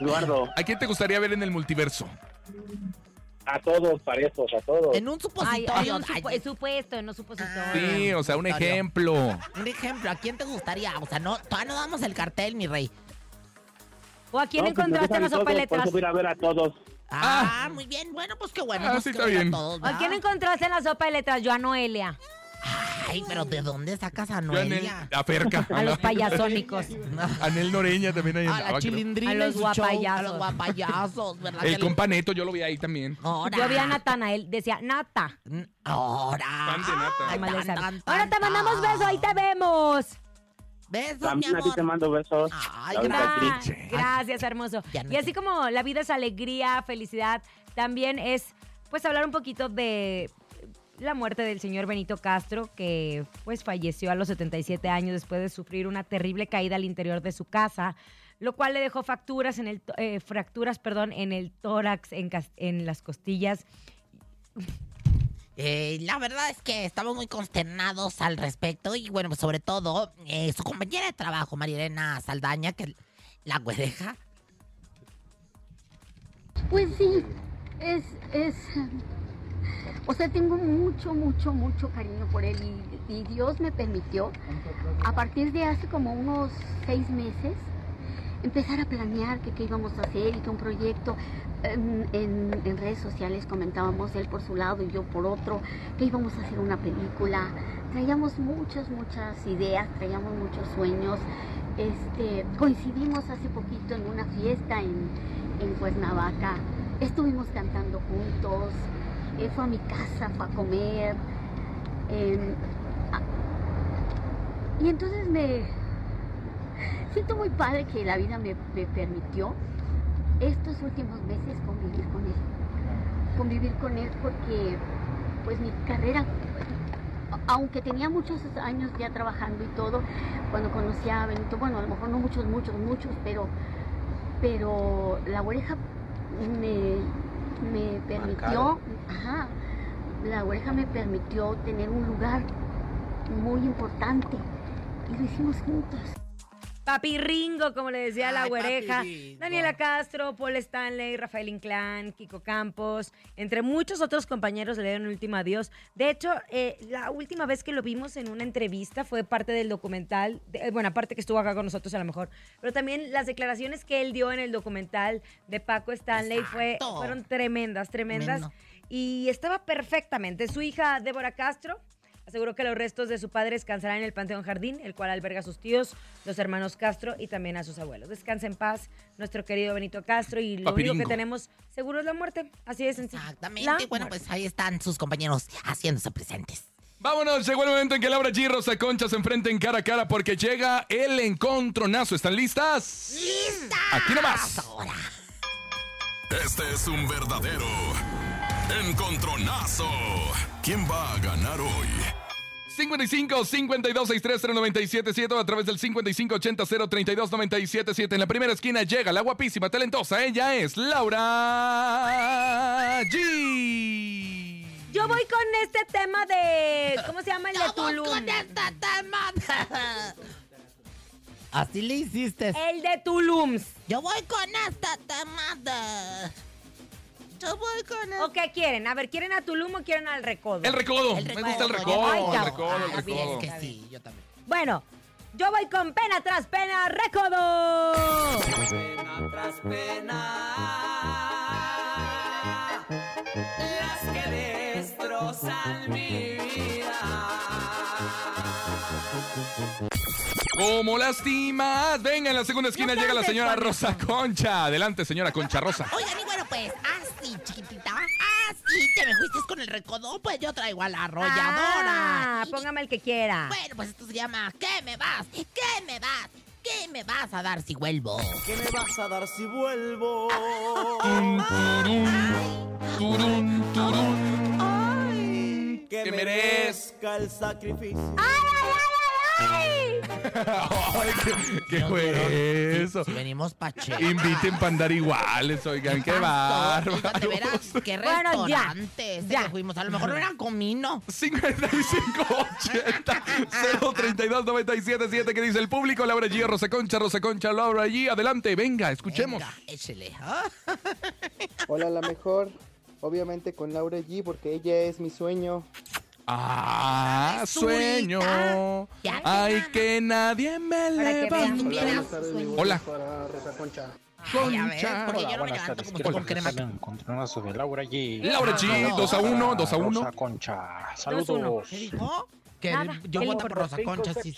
Eduardo, ¿A quién te gustaría ver en el multiverso? A todos parejos, a todos. En un Ay, supositorio. un Ay, supu- supuesto, no supositorio. Sí, o sea, un ejemplo. Un ejemplo, ¿a quién te gustaría? O sea, no, todavía no damos el cartel, mi rey. ¿O a quién No, pues, encontraste en la gustan sopa de todos, Por voy a a ver a todos. Ah, muy bien. Bueno, pues qué bueno. Ah, sí, está bien. todos, ¿A quién encontraste en la sopa de letras? Yo a Noelia. Ay, pero ¿de dónde sacas a Noelia? a Ferca. A los [LAUGHS] payasónicos. Anel Noreña también ahí A andaba, la chilindrina. A los guapayazos. A los guapayazos, ¿verdad? El que compa Neto, yo lo vi ahí también. Yo vi a Natanael, decía, Nata. Ahora. Ahora te mandamos beso, ahí te vemos. Besos, mi También a ti te mando besos. Ay, gracias. gracias, hermoso. Y así como la vida es alegría, felicidad, también es pues hablar un poquito de la muerte del señor Benito Castro, que pues falleció a los 77 años después de sufrir una terrible caída al interior de su casa, lo cual le dejó fracturas en el eh, fracturas, perdón, en el tórax, en, en las costillas Eh, la verdad es que estamos muy consternados al respecto y bueno, pues sobre todo eh, su compañera de trabajo, Marilena Saldaña, que la güereja. Pues sí, es, es, o sea, tengo mucho, mucho, mucho cariño por él y, Dios me permitió, a partir de hace como unos seis meses, empezar a planear que qué íbamos a hacer y que un proyecto en, en- en redes sociales comentábamos él por su lado y yo por otro, que íbamos a hacer una película. Traíamos muchas, muchas ideas, traíamos muchos sueños. Este, coincidimos hace poquito en una fiesta en, en Cuernavaca. Estuvimos cantando juntos. Fue a mi casa, fue a comer. Em, y entonces me, Siento muy padre que la vida me, me permitió estos últimos meses convivir con él. Convivir con él porque pues mi carrera, aunque tenía muchos años ya trabajando y todo, cuando conocí a Benito, bueno, a lo mejor no muchos, muchos, muchos, pero, pero la oreja me, me permitió, ajá, la oreja me permitió tener un lugar muy importante y lo hicimos juntos. Papi Ringo, como le decía la güereja. Daniela Castro, Paul Stanley, Rafael Inclán, Kiko Campos, entre muchos otros compañeros le dieron un último adiós. De hecho, eh, la última vez que lo vimos en una entrevista fue parte del documental, de- eh, bueno, aparte que estuvo acá con nosotros a lo mejor, pero también las declaraciones que él dio en el documental de Paco Stanley fue, fueron tremendas, tremendas. Tremendo. Y estaba perfectamente. Su hija, Débora Castro, aseguró que los restos de su padre descansarán en el Panteón Jardín, el cual alberga a sus tíos, los hermanos Castro y también a sus abuelos. Descansa en paz nuestro querido Benito Castro y lo único que Papiringo. tenemos seguro es la muerte. Así de sencillo. Exactamente. La bueno, muerte. pues ahí están sus compañeros haciéndose presentes. Vámonos, llegó el momento en que Laura G Rosa Concha se enfrenten cara a cara porque llega el encontronazo. ¿Están listas? ¡Lista! Aquí nomás. Ahora. Este es un verdadero encontronazo. ¿Quién va a ganar hoy? 55 52 63 977 o a través del 55 80 032 977. En la primera esquina llega la guapísima, talentosa. Ella es Laura G. Yo voy con este tema de. ¿Cómo se llama el de Yo voy Tulum? con esta tema. Así le hiciste. El de Tulum. Yo voy con esta temada. Yo voy con ¿O qué quieren? A ver, ¿quieren a Tulum o quieren al recodo? El recodo. El Me gusta el recodo. recodo. Ay, El recodo, el Así es recodo. que sí, yo también. Bueno, yo voy con pena tras pena, recodo. Pena tras pena, las que destrozan mi ¿Cómo lastimas? Venga, en la segunda esquina No llega la señora Rosa Concha. Adelante, señora Concha Rosa. [LAUGHS] Oigan, y bueno, pues, así, chiquitita. Así te me fuiste con el recodo. Pues yo traigo a la arrolladora. Ah, póngame el que quiera. Bueno, pues esto se llama ¿Qué me vas? ¿Qué me vas? ¿Qué me vas a dar si vuelvo? ¿Qué me vas a dar si vuelvo? Tum, turun, turun, turun. Ay, que Que merezca el sacrificio. Ay, [LAUGHS] ¿qué, qué fue eso? Si venimos pache. Inviten para andar iguales, oigan, qué bárbaro. De veras, qué Bueno, ya, restaurantes ya. que fuimos. A lo mejor no eran comino. 5580 032 977 que dice el público Laura G, Rosa Concha, Rosa Concha, Laura G. Adelante, venga, escuchemos. Venga, échele. [LAUGHS] Hola, la mejor. Obviamente con Laura G, porque ella es mi sueño. Ah, Ay, sueño. Ya, Ay, que nadie me Para que vean. levante. Hola, Hola. para Rosa Concha. Ay, a ver, Concha. porque Hola, yo no me buenas levanto tardes. como ¿Qué tú tal? con crema. Sale un encontronazo de Laura G. Laura G, 2 a 1, 2 a 1. Rosa Concha. Saludos. ¿Qué dijo? Que Nada, yo ¿qué le voto por Rosa Concha. Sí.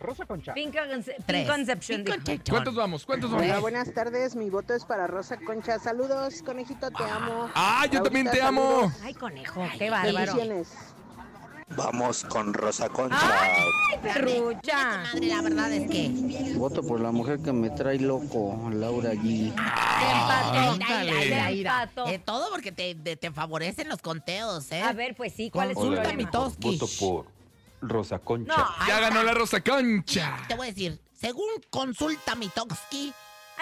Rosa Concha. Pink, Conce- Pink Tres. Conception. Pink dijo. Conception. ¿Cuántos vamos? ¿Cuántos Hola, vamos? buenas tardes. Mi voto es para Rosa Concha. Saludos, conejito, te amo. Ah, yo también te amo. Ay, conejo, qué bárbaro. Bendiciones. Vamos con Rosa Concha. Ay, perrucha. comadre, la verdad es que. Voto por la mujer que me trae loco, Laura G. ira. empató. Eh, todo porque te, te, te favorecen los conteos, ¿eh? A ver, pues sí, ¿cuál es su Consulta problema? Toski. por Rosa Concha. No, Ya ganó la Rosa Concha. Te voy a decir, según consulta mi Toski,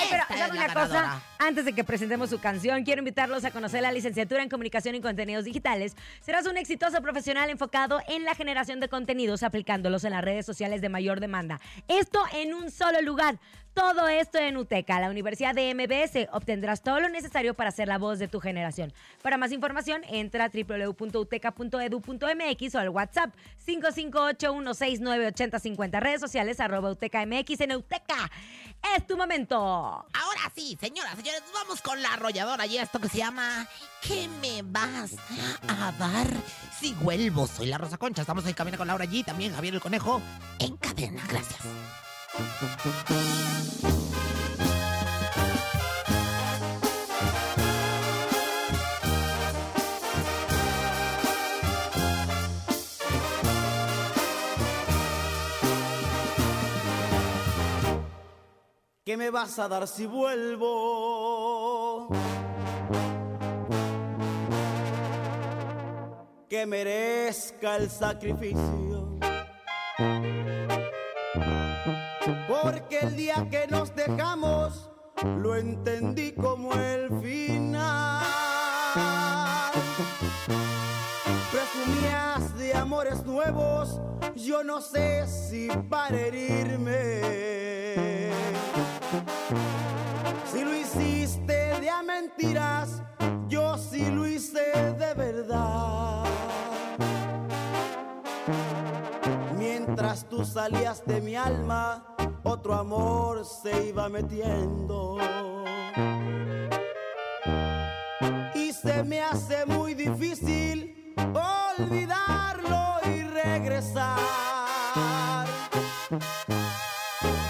Ay, pero Esta ¿saben es la una cosa? Antes de que presentemos su canción, quiero invitarlos a conocer la licenciatura en Comunicación y Contenidos Digitales. Serás un exitoso profesional enfocado en la generación de contenidos, aplicándolos en las redes sociales de mayor demanda. Esto en un solo lugar. Todo esto en UTECA, la Universidad de MBS. Obtendrás todo lo necesario para ser la voz de tu generación. Para más información, entra a www.uteca.edu.mx o al WhatsApp 5581698050. Redes sociales arroba UTECA MX en UTECA. Es tu momento. Ahora sí, señoras, señores, vamos con la arrolladora y esto que se llama ¿Qué me vas a dar si vuelvo? Soy la Rosa Concha, estamos en Camina con Laura G, también Javier el Conejo, en cadena, gracias. ¿Qué me vas a dar si vuelvo? Que merezca el sacrificio. Día que nos dejamos lo entendí como el final. Presumías de amores nuevos, yo no sé si para herirme. Si lo hiciste de a mentiras, yo sí lo hice de verdad. Mientras tú salías de mi alma, otro amor se iba metiendo. Y se me hace muy difícil olvidarlo y regresar.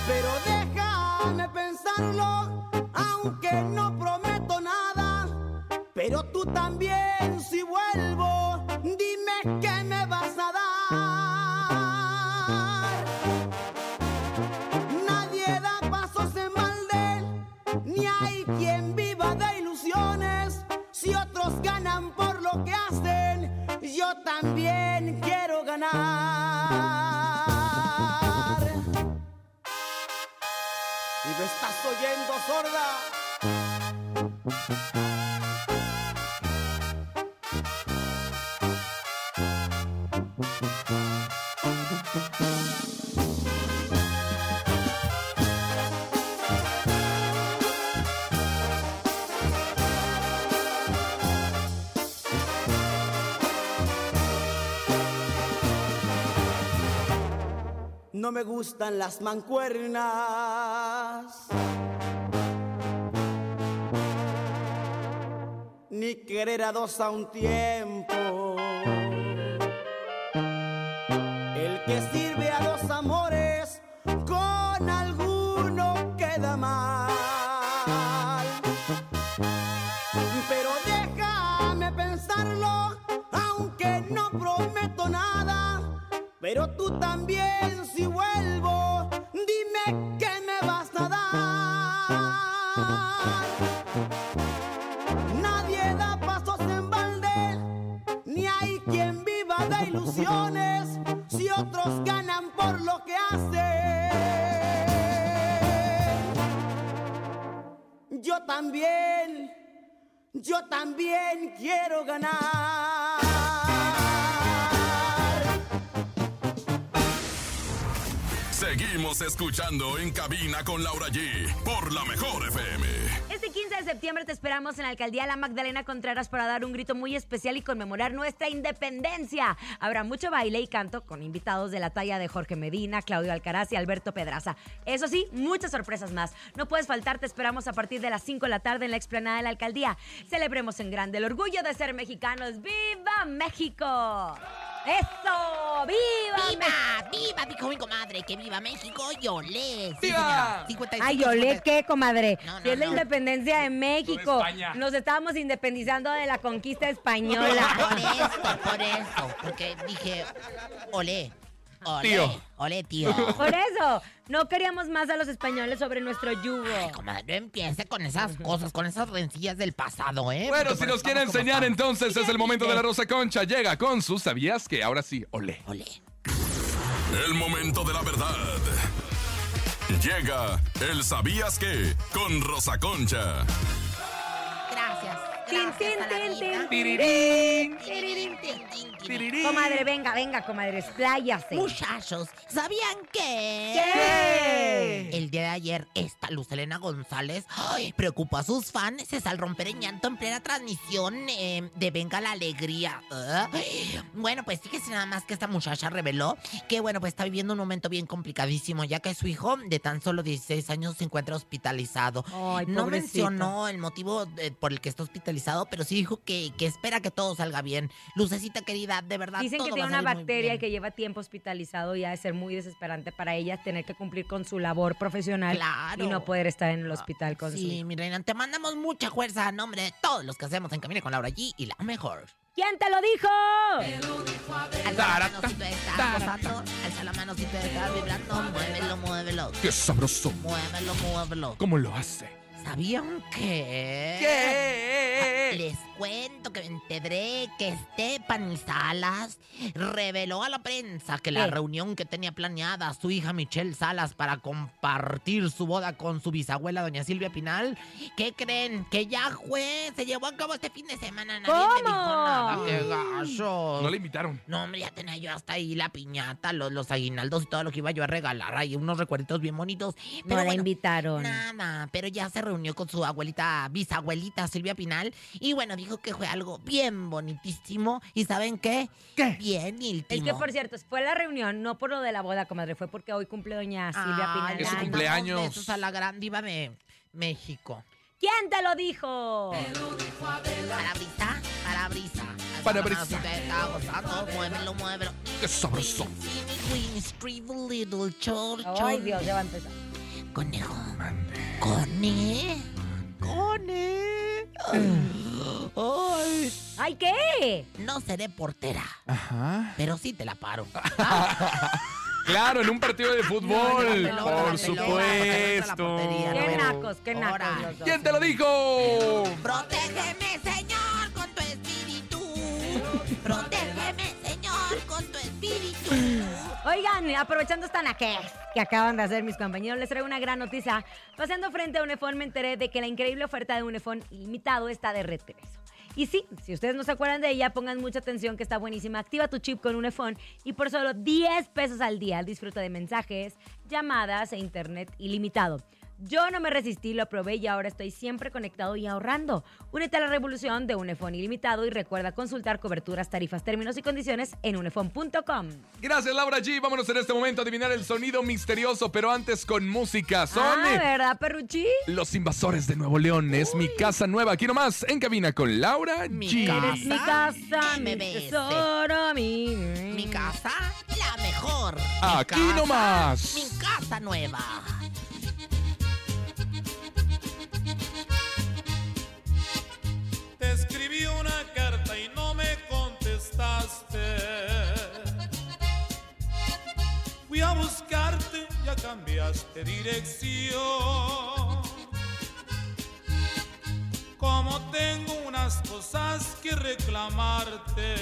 Pero déjame pensarlo, aunque no prometo nada. Pero tú también, si vuelvo, hacen, yo también quiero ganar. Y me estás oyendo, sorda. No me gustan las mancuernas. Ni querer a dos a un tiempo. El que sirve Pero tú también si vuelvo, dime qué me vas a dar. Nadie da pasos en balde, ni hay quien viva de ilusiones si otros ganan por lo que hacen. Yo también, yo también quiero ganar. Seguimos escuchando en cabina con Laura G por la mejor FM. Este 15 de septiembre te esperamos en la alcaldía La Magdalena Contreras para dar un grito muy especial y conmemorar nuestra independencia. Habrá mucho baile y canto con invitados de la talla de Jorge Medina, Claudio Alcaraz y Alberto Pedraza. Eso sí, muchas sorpresas más. No puedes faltar, te esperamos a partir de las 5 de la tarde en la explanada de la alcaldía. Celebremos en grande el orgullo de ser mexicanos. ¡Viva México! ¡Eso! ¡Viva! ¡Viva! ¡Viva! Dijo mi comadre que viva México y olé. Sí, ¡Viva! señora. 55, Ay, ¿olé qué, comadre? No, no, Si es la no. independencia de México. España. Nos estábamos independizando de la conquista española. Por eso, por eso. Porque dije, olé. Olé. Tío. Olé, tío. Por eso, no queríamos más a los españoles sobre nuestro yugo. Ay, comadre, no empiece con esas cosas, con esas rencillas del pasado, ¿eh? Bueno, Porque si nos quiere enseñar entonces es el momento de la Rosa Concha. Llega con sus sabías que ahora sí, olé. Olé. El momento de la verdad. Llega el ¿Sabías qué? Con Rosa Concha. Comadre, venga, venga, comadre, expláyase. Muchachos, ¿sabían que? ¿Qué? El día de ayer, esta Luz Elena González ay, preocupó a sus fans al romper en llanto en plena transmisión eh, de Venga la Alegría. Ay, Bueno, pues fíjese nada más que esta muchacha reveló que, bueno, pues está viviendo un momento bien complicadísimo, ya que su hijo de tan solo 16 años se encuentra hospitalizado. Ay, no mencionó el motivo eh, por el que está hospitalizado, pero sí dijo que, que espera que todo salga bien. Lucecita querida, de verdad. Dicen que todo tiene va a una bacteria y que lleva tiempo hospitalizado y ha de ser muy desesperante para ella tener que cumplir con su labor profesional Claro. y no poder estar en el hospital con su Sí, mi reina, te mandamos mucha fuerza a nombre de todos los que hacemos en Camino con Laura G y la mejor. ¿Quién te lo dijo? Alza la mano si tú estás gozando, alza la mano si tú estás vibrando, muévelo, muévelo. Qué sabroso. Muévelo, muévelo. ¿Cómo lo hace? ¿Sabían que? ¿Qué? Les cuento que me enteré que Stephanie Salas reveló a la prensa que la ¿Qué? reunión que tenía planeada su hija Michelle Salas para compartir su boda con su bisabuela doña Silvia Pinal, ¿qué creen? Que ya fue, se llevó a cabo este fin de semana. Nadie me dijo ¿Cómo? nada, qué gacho. No le invitaron. No, hombre, ya tenía yo hasta ahí la piñata, los, los aguinaldos y todo lo que iba yo a regalar. Ahí unos recuerditos bien bonitos. No Pero la bueno, invitaron. Nada, pero ya se reunió con su abuelita, bisabuelita Silvia Pinal. Y bueno, dijo que fue algo bien bonitísimo. ¿Y saben qué? ¿Qué? Bien íntimo. Es que, por cierto, fue la reunión, no por lo de la boda, comadre, fue porque hoy cumple doña Silvia Ay, Pinal. Es su le años. cumpleaños. Besos a la gran diva de México. ¿Quién te lo dijo? Parabrisa, parabrisa. Alza Parabrisa. la mano si te está gozando, Muévelo, muévelo. Qué sabroso. Little church. Ay, Dios, ya va a empezar. Conejo. Mande. Cone. Cone. Ay. ¿Ay, qué? No seré portera, Ajá. pero sí te la paro. Claro, en un partido de fútbol. No, no, no, Por supuesto. no, no, no, no, no, Qué nacos, qué nacos. ¿Quién te lo dijo? Protégeme, Señor, con tu espíritu. Protégeme, Señor, con tu espíritu. Oigan, aprovechando esta naquez que acaban de hacer mis compañeros, les traigo una gran noticia. Paseando frente a Unifón me enteré de que la increíble oferta de Unifón ilimitado está de regreso. Y sí, si ustedes no se acuerdan de ella, pongan mucha atención que está buenísima. Activa tu chip con Unifón y por solo 10 pesos al día disfruta de mensajes, llamadas e internet ilimitado. Yo no me resistí, lo probé y ahora estoy siempre conectado y ahorrando. Únete a la revolución de Unifón ilimitado y recuerda consultar coberturas, tarifas, términos y condiciones en unifón.com. Gracias, Laura G. Vámonos en este momento a adivinar el sonido misterioso, pero antes con música. Son Ah, eh, ¿verdad, Perruchi? los invasores de Nuevo León. Es mi casa nueva. Aquí nomás, en cabina con Laura Mi G. casa. Eres mi casa, mi tesoro, mi... Mi casa, la mejor. Mi Aquí casa, nomás. Mi casa nueva. Fui a buscarte, ya cambiaste dirección. Como tengo unas cosas que reclamarte,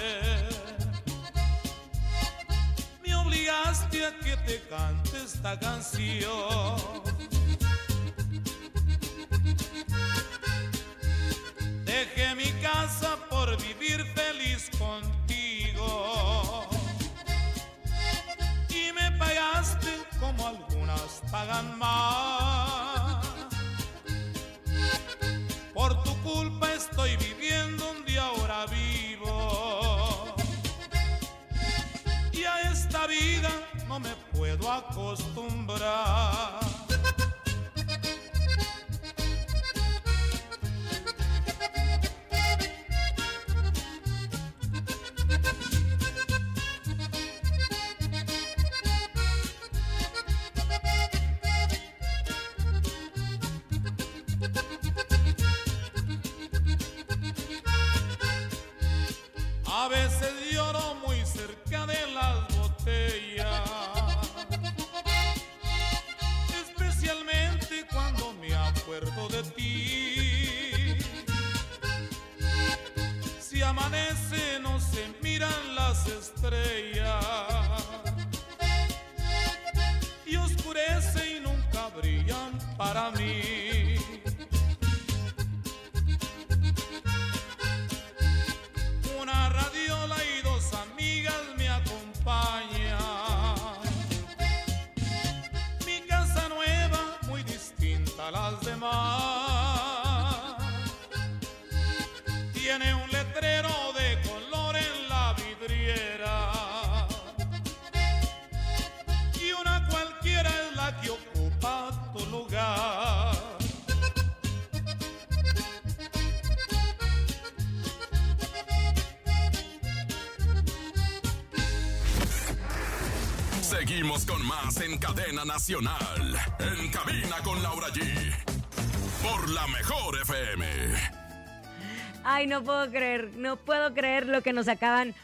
me obligaste a que te cante esta canción. Dejé mi casa por vivir pagan más. Por tu culpa estoy viviendo donde ahora vivo. Y a esta vida no me puedo acostumbrar. Seguimos con más en cadena nacional. En cabina con Laura G. Por la mejor FM. Ay, no puedo creer, no puedo creer lo que nos acaban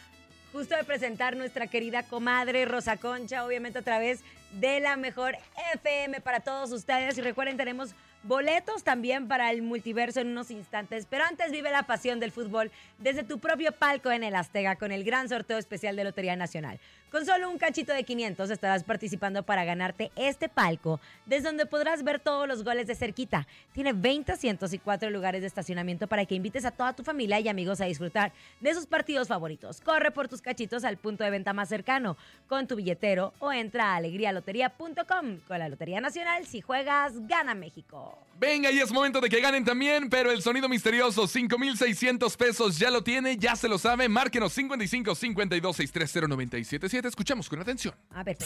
justo de presentar nuestra querida comadre Rosa Concha, obviamente a través de la mejor FM para todos ustedes. Y recuerden, tenemos boletos también para el multiverso en unos instantes. Pero antes vive la pasión del fútbol desde tu propio palco en el Azteca con el gran sorteo especial de Lotería Nacional. Con solo un cachito de 500 estarás participando para ganarte este palco, desde donde podrás ver todos los goles de cerquita. Tiene 20 asientos y 4 lugares de estacionamiento para que invites a toda tu familia y amigos a disfrutar de sus partidos favoritos. Corre por tus cachitos al punto de venta más cercano con tu billetero o entra a alegrialotería.com. Con la Lotería Nacional, si juegas, gana México. Venga, y es momento de que ganen también, pero el sonido misterioso, 5,600 pesos, ya lo tiene, ya se lo sabe. Márquenos 55 52 630 977. Escuchamos con atención. A ver,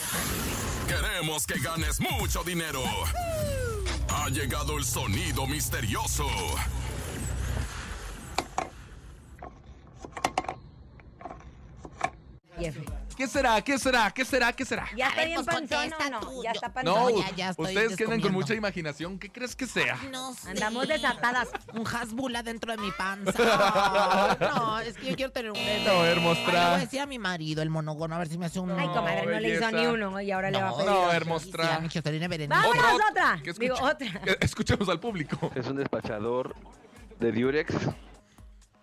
Queremos que ganes mucho dinero. Ha llegado el sonido misterioso. Jeffrey. ¿Qué será? ¿Qué será? ¿Qué será? ¿Qué será? ¿Ya está bien pues, o no? Ya está No, panzón. ya, ya estoy ustedes quedan con mucha imaginación. ¿Qué crees que sea? No sé. Andamos desatadas. Un hasbula dentro de mi panza. [LAUGHS] no, es que yo quiero tener un bebé. A ver, Ay, le voy a decir a mi marido, el monogono, a ver si me hace un... Ay, comadre, no le hizo ni uno y ahora le va a pedir. No, hermostra. ¡Vámonos, otra! Digo, otra. [LAUGHS] Escuchemos al público. Es un despachador de Durex.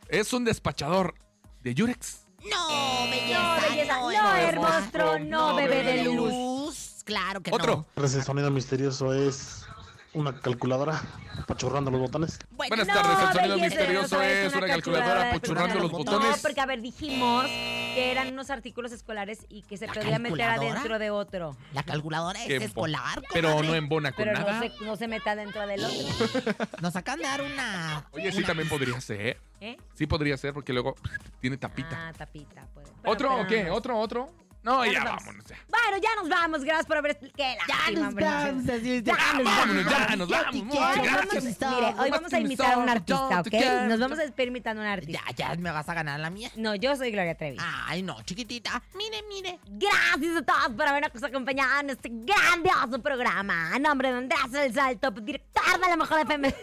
Es un despachador de Yurex. No, belleza. No, belleza. No, hermosa. hermostro, no, bebé de luz. Claro que Otro. no. Ese sonido misterioso es una calculadora apachurrando los botones. Buenas No, tardes, el sonido belleza, misterioso es una calculadora apachurrando los No, botones. porque a ver, dijimos que eran unos artículos escolares y que se ¿La podía meter adentro de otro. La calculadora es escolar, Pero comadre. no embona con Pero no nada. se, no se meta dentro del otro. [LAUGHS] Nos acaban de dar una... Oye, sí, también podría ser. ¿Eh? Sí podría ser porque luego tiene tapita. Ah, tapita. Puede. Pero- ¿Otro pero o qué? no. ¿Otro, otro? No, Ya ya, nos vamos. vámonos. ya. Bueno, ya nos vamos. Gracias por haber... Qué lástima, hombre. así es. Ya nos vámonos, ya, vamos. nos Yo vamos. Muchas gracias. vamos, mire, hoy vamos a imitar a un artista, ¿ok? Nos vamos a despedir imitando a un artista. Ya, ya me vas a ganar la mía. No, yo soy Gloria Trevi. Ay, no, chiquitita. Mire, mire. Gracias a todos por habernos acompañado en este grandioso programa. A nombre de Andrés El Salto, director de la Mejor FM.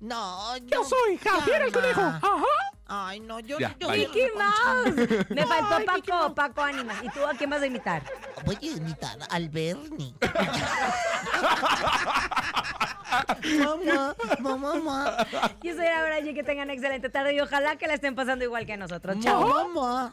No, [LAUGHS] yo, Yo soy Javier el Conejo. Ajá. Ay, no, yo, Ya, yo bye. Mickey Mouse. Me faltó Paco, Paco Ánimas. ¿Y tú a quién vas a imitar? Voy a imitar al Bernie. [LAUGHS] mamá, mamá, mamá. Yo soy Laura G. Que tengan excelente tarde y ojalá que la estén pasando igual que nosotros. Chao. Mamá.